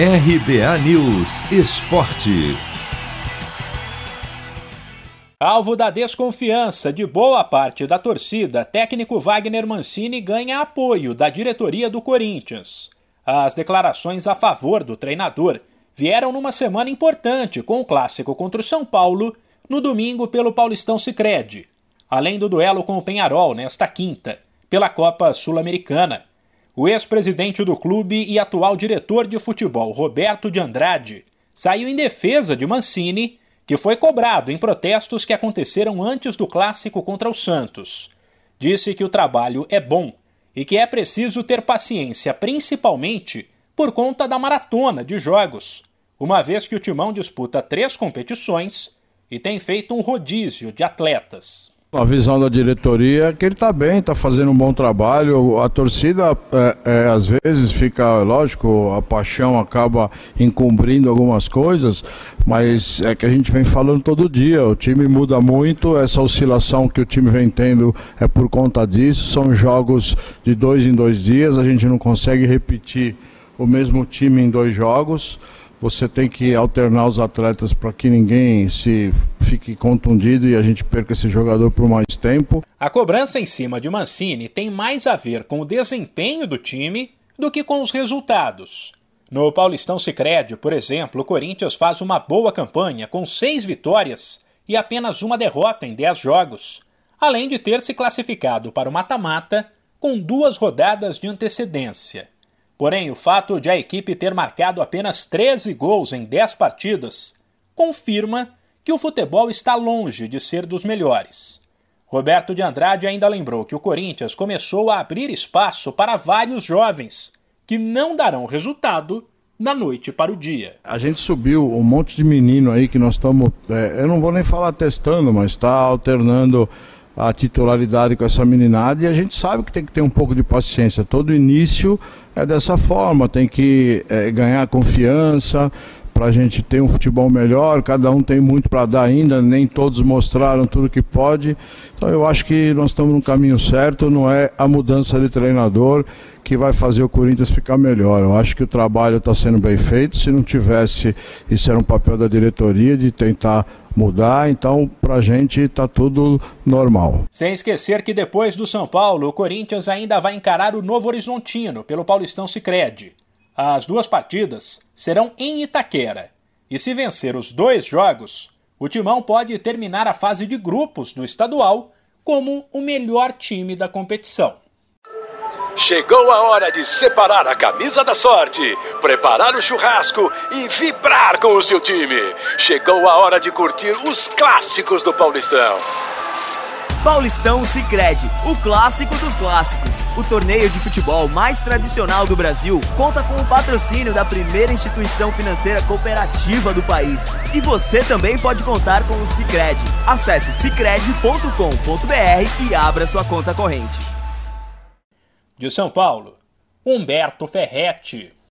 RBA News Esporte. Alvo da desconfiança de boa parte da torcida, técnico Wagner Mancini ganha apoio da diretoria do Corinthians. As declarações a favor do treinador vieram numa semana importante com o clássico contra o São Paulo no domingo pelo Paulistão Sicredi, além do duelo com o Penharol nesta quinta, pela Copa Sul-Americana. O ex-presidente do clube e atual diretor de futebol, Roberto de Andrade, saiu em defesa de Mancini que foi cobrado em protestos que aconteceram antes do clássico contra o Santos. Disse que o trabalho é bom e que é preciso ter paciência, principalmente por conta da maratona de jogos, uma vez que o Timão disputa três competições e tem feito um rodízio de atletas. A visão da diretoria é que ele está bem, está fazendo um bom trabalho. A torcida, é, é, às vezes, fica, lógico, a paixão acaba encobrindo algumas coisas, mas é que a gente vem falando todo dia. O time muda muito, essa oscilação que o time vem tendo é por conta disso. São jogos de dois em dois dias, a gente não consegue repetir o mesmo time em dois jogos você tem que alternar os atletas para que ninguém se fique contundido e a gente perca esse jogador por mais tempo. A cobrança em cima de Mancini tem mais a ver com o desempenho do time do que com os resultados. No Paulistão Sicredi, por exemplo, o Corinthians faz uma boa campanha com seis vitórias e apenas uma derrota em dez jogos, além de ter se classificado para o mata-mata com duas rodadas de antecedência. Porém, o fato de a equipe ter marcado apenas 13 gols em 10 partidas confirma que o futebol está longe de ser dos melhores. Roberto de Andrade ainda lembrou que o Corinthians começou a abrir espaço para vários jovens que não darão resultado da noite para o dia. A gente subiu um monte de menino aí que nós estamos, é, eu não vou nem falar testando, mas está alternando a titularidade com essa meninada e a gente sabe que tem que ter um pouco de paciência. Todo início é dessa forma, tem que é, ganhar confiança para a gente ter um futebol melhor. Cada um tem muito para dar ainda, nem todos mostraram tudo que pode. Então eu acho que nós estamos no caminho certo. Não é a mudança de treinador que vai fazer o Corinthians ficar melhor. Eu acho que o trabalho está sendo bem feito. Se não tivesse, isso era um papel da diretoria de tentar mudar, então pra gente tá tudo normal. Sem esquecer que depois do São Paulo, o Corinthians ainda vai encarar o Novo Horizontino pelo Paulistão Sicredi. As duas partidas serão em Itaquera. E se vencer os dois jogos, o Timão pode terminar a fase de grupos do estadual como o melhor time da competição. Chegou a hora de separar a camisa da sorte, preparar o churrasco e vibrar com o seu time. Chegou a hora de curtir os clássicos do Paulistão. Paulistão Sicredi, o clássico dos clássicos. O torneio de futebol mais tradicional do Brasil conta com o patrocínio da primeira instituição financeira cooperativa do país. E você também pode contar com o Sicredi. Acesse sicredi.com.br e abra sua conta corrente. De São Paulo, Humberto Ferretti.